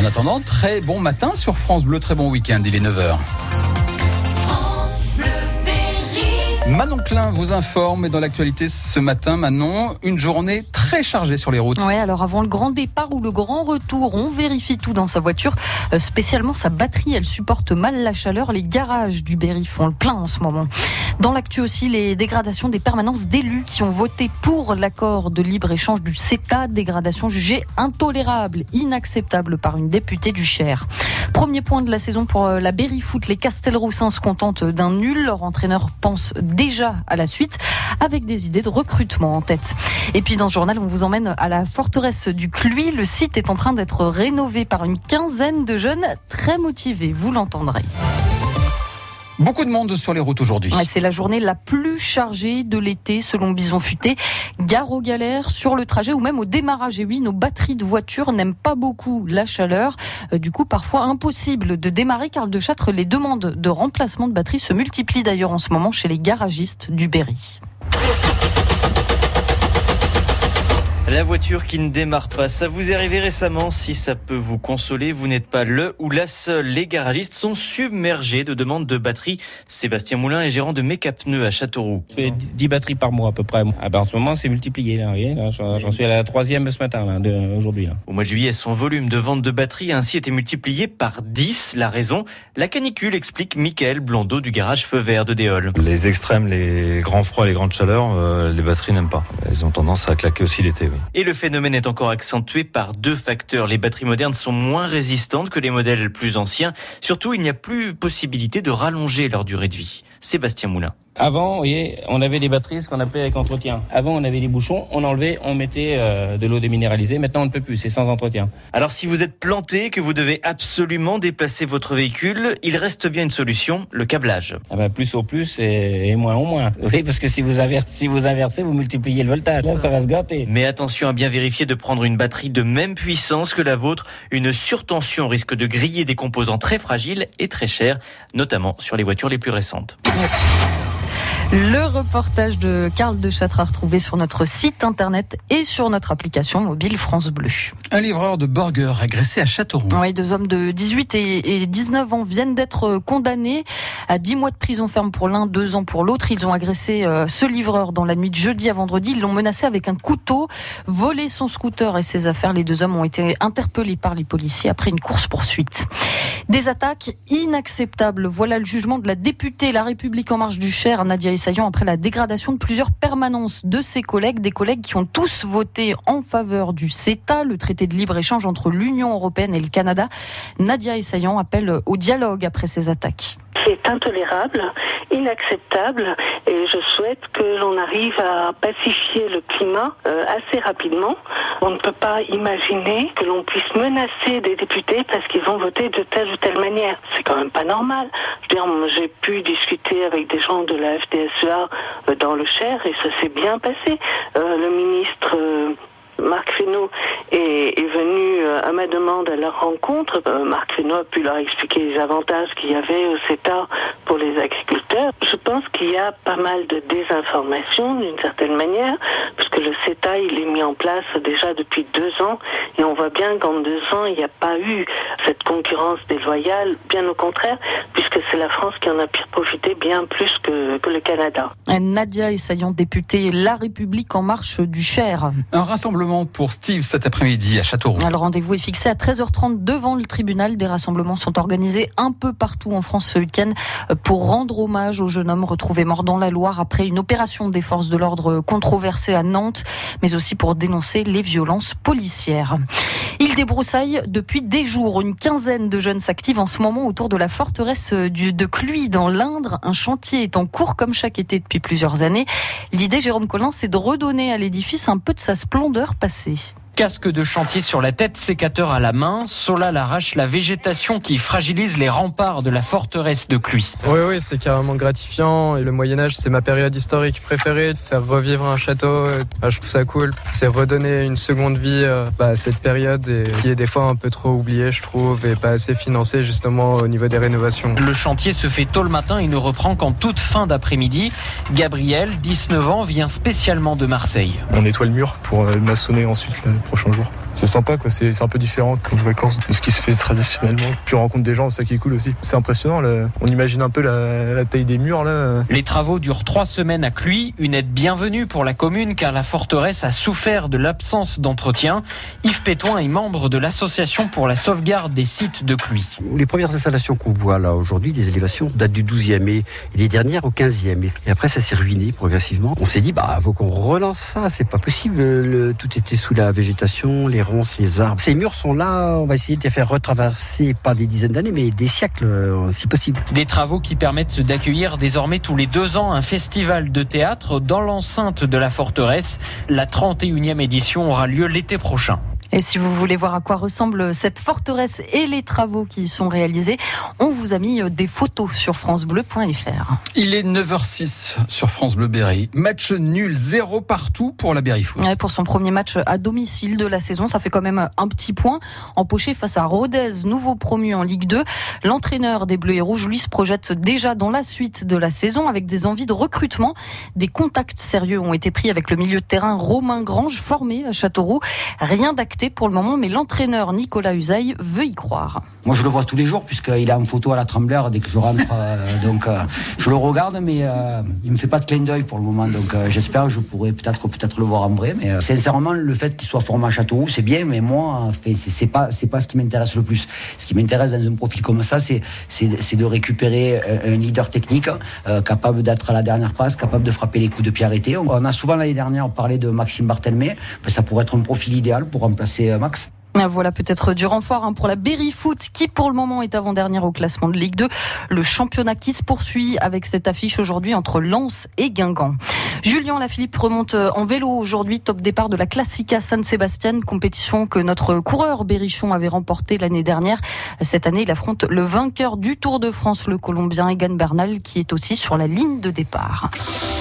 En attendant, très bon matin sur France Bleu, très bon week-end, il est 9h. Manon Klein vous informe et dans l'actualité ce matin, Manon, une journée très chargée sur les routes. Oui, alors avant le grand départ ou le grand retour, on vérifie tout dans sa voiture, euh, spécialement sa batterie. Elle supporte mal la chaleur. Les garages du Berry font le plein en ce moment. Dans l'actu aussi, les dégradations des permanences d'élus qui ont voté pour l'accord de libre-échange du CETA, dégradation jugée intolérable, inacceptable par une députée du Cher. Premier point de la saison pour euh, la Berry Foot. Les Castelroussins se contentent d'un nul. Leur entraîneur pense déjà à la suite avec des idées de recrutement en tête. Et puis dans ce journal, on vous emmène à la forteresse du Cluy. Le site est en train d'être rénové par une quinzaine de jeunes très motivés, vous l'entendrez. Beaucoup de monde sur les routes aujourd'hui. c'est la journée la plus chargée de l'été selon Bison Futé. Gare aux galères sur le trajet ou même au démarrage. Et oui, nos batteries de voitures n'aiment pas beaucoup la chaleur. Euh, du coup, parfois impossible de démarrer car de Châtre, les demandes de remplacement de batteries se multiplient d'ailleurs en ce moment chez les garagistes du Berry. La voiture qui ne démarre pas, ça vous est arrivé récemment? Si ça peut vous consoler, vous n'êtes pas le ou la seule. Les garagistes sont submergés de demandes de batteries. Sébastien Moulin est gérant de Make Pneus à Châteauroux. Je fais 10 batteries par mois à peu près. Ah ben, en ce moment, c'est multiplié. Là, J'en suis à la troisième ce matin, aujourd'hui. Au mois de juillet, son volume de vente de batteries a ainsi été multiplié par 10. La raison, la canicule, explique Mickaël Blondeau du garage Feu Vert de Déol. Les extrêmes, les grands froids, les grandes chaleurs, euh, les batteries n'aiment pas. Elles ont tendance à claquer aussi l'été. Oui. Et le phénomène est encore accentué par deux facteurs. Les batteries modernes sont moins résistantes que les modèles plus anciens. Surtout, il n'y a plus possibilité de rallonger leur durée de vie. Sébastien Moulin. Avant, vous voyez, on avait des batteries, ce qu'on appelait avec entretien. Avant, on avait des bouchons, on enlevait, on mettait euh, de l'eau déminéralisée. Maintenant, on ne peut plus, c'est sans entretien. Alors, si vous êtes planté, que vous devez absolument déplacer votre véhicule, il reste bien une solution, le câblage. Ah ben, plus au plus et, moins au moins. Oui, parce que si vous, inversez, si vous inversez, vous multipliez le voltage. Là, ça va se gâter. Mais attention à bien vérifier de prendre une batterie de même puissance que la vôtre. Une surtension risque de griller des composants très fragiles et très chers, notamment sur les voitures les plus récentes. Le reportage de Karl de Châtre à retrouver sur notre site internet et sur notre application mobile France Bleu. Un livreur de burgers agressé à Châteauroux. Oui, deux hommes de 18 et 19 ans viennent d'être condamnés à 10 mois de prison ferme pour l'un, deux ans pour l'autre. Ils ont agressé euh, ce livreur dans la nuit de jeudi à vendredi. Ils l'ont menacé avec un couteau, volé son scooter et ses affaires. Les deux hommes ont été interpellés par les policiers après une course-poursuite. Des attaques inacceptables. Voilà le jugement de la députée La République en marche du Cher, Nadia Saillant après la dégradation de plusieurs permanences de ses collègues, des collègues qui ont tous voté en faveur du CETA, le traité de libre-échange entre l'Union européenne et le Canada. Nadia Essayan appelle au dialogue après ces attaques. C'est intolérable, inacceptable, et je souhaite que l'on arrive à pacifier le climat euh, assez rapidement. On ne peut pas imaginer que l'on puisse menacer des députés parce qu'ils vont voter de telle ou telle manière. C'est quand même pas normal. j'ai pu discuter avec des gens de la FDSEA euh, dans le Cher et ça s'est bien passé. Euh, le ministre Marc Fesneau est, venu euh, à ma demande à leur rencontre. Euh, Marc Fesneau a pu leur expliquer les avantages qu'il y avait au CETA pour les agriculteurs. Je pense qu'il y a pas mal de désinformation d'une certaine manière, puisque le CETA il est mis en place déjà depuis deux ans et on voit bien qu'en deux ans il n'y a pas eu cette concurrence déloyale, bien au contraire, puisque c'est la France qui en a profité bien plus que, que le Canada. Nadia Essaillant, députée La République en marche du Cher. Un rassemblement pour Steve cet après-midi à Châteauroux. Le rendez-vous est fixé à 13h30 devant le tribunal. Des rassemblements sont organisés un peu partout en France ce week-end pour rendre hommage au jeune homme retrouvé mort dans la Loire après une opération des forces de l'ordre controversée à Nantes, mais aussi pour dénoncer les violences policières. Il débroussaille depuis des jours. Une quinzaine de jeunes s'activent en ce moment autour de la forteresse de Cluy dans l'Indre. Un chantier est en cours comme chaque été depuis plusieurs années. L'idée, Jérôme Collin, c'est de redonner à l'édifice un peu de sa splendeur passée casque de chantier sur la tête, sécateur à la main, Solal arrache la végétation qui fragilise les remparts de la forteresse de Cluy. Oui, oui, c'est carrément gratifiant. Et le Moyen-Âge, c'est ma période historique préférée. Faire revivre un château, bah, je trouve ça cool. C'est redonner une seconde vie euh, bah, à cette période et qui est des fois un peu trop oubliée, je trouve, et pas assez financée justement au niveau des rénovations. Le chantier se fait tôt le matin et ne reprend qu'en toute fin d'après-midi. Gabriel, 19 ans, vient spécialement de Marseille. On nettoie le mur pour euh, maçonner ensuite le prochain jour. C'est sympa, quoi. C'est un peu différent comme vacances de ce qui se fait traditionnellement. Puis on rencontre des gens, c'est ça qui est cool aussi. C'est impressionnant, là. on imagine un peu la, la, taille des murs. là. Les travaux durent trois semaines à Cluy, une aide bienvenue pour la commune car la forteresse a souffert de l'absence d'entretien. Yves Pétoin est membre de l'association pour la sauvegarde des sites de Cluy. Les premières installations qu'on voit là aujourd'hui, les élévations, datent du 12e et, les dernières au 15e. Et après, ça s'est ruiné progressivement. On s'est dit, bah, faut qu'on relance ça, c'est pas possible. Le, tout était sous la végétation, les arbres. Ces murs sont là, on va essayer de les faire retraverser pas des dizaines d'années, mais des siècles, euh, si possible. Des travaux qui permettent d'accueillir désormais tous les deux ans un festival de théâtre dans l'enceinte de la forteresse. La 31e édition aura lieu l'été prochain. Et si vous voulez voir à quoi ressemble cette forteresse et les travaux qui y sont réalisés, on vous a mis des photos sur francebleu.fr. Il est 9h06 sur France Bleu Berry. Match nul, zéro partout pour la Berry Foot. pour son premier match à domicile de la saison, ça fait quand même un petit point empoché face à Rodez, nouveau promu en Ligue 2. L'entraîneur des Bleus et Rouges, lui, se projette déjà dans la suite de la saison avec des envies de recrutement. Des contacts sérieux ont été pris avec le milieu de terrain Romain Grange, formé à Châteauroux. Rien pour le moment, mais l'entraîneur Nicolas Usaï veut y croire. Moi, je le vois tous les jours, puisqu'il est en photo à la trembleur dès que je rentre. Euh, donc, euh, je le regarde, mais euh, il me fait pas de clin d'œil pour le moment. Donc, j'espère que je pourrai peut-être peut-être le voir en vrai. Mais sincèrement, le fait qu'il soit formé à Châteauroux, c'est bien, mais moi, c'est pas pas ce qui m'intéresse le plus. Ce qui m'intéresse dans un profil comme ça, c'est de récupérer un leader technique capable d'être à la dernière passe, capable de frapper les coups de pied arrêtés. On a souvent l'année dernière parlé de Maxime Bartelmé. Ça pourrait être un profil idéal pour remplacer c'est euh, Max. Ah, voilà peut-être du renfort hein, pour la Berry Foot qui pour le moment est avant-dernière au classement de Ligue 2. Le championnat qui se poursuit avec cette affiche aujourd'hui entre Lens et Guingamp. Julien Lafilippe remonte euh, en vélo aujourd'hui, top départ de la Classica San Sebastian, compétition que notre coureur Berrichon avait remporté l'année dernière. Cette année, il affronte le vainqueur du Tour de France, le Colombien Egan Bernal, qui est aussi sur la ligne de départ.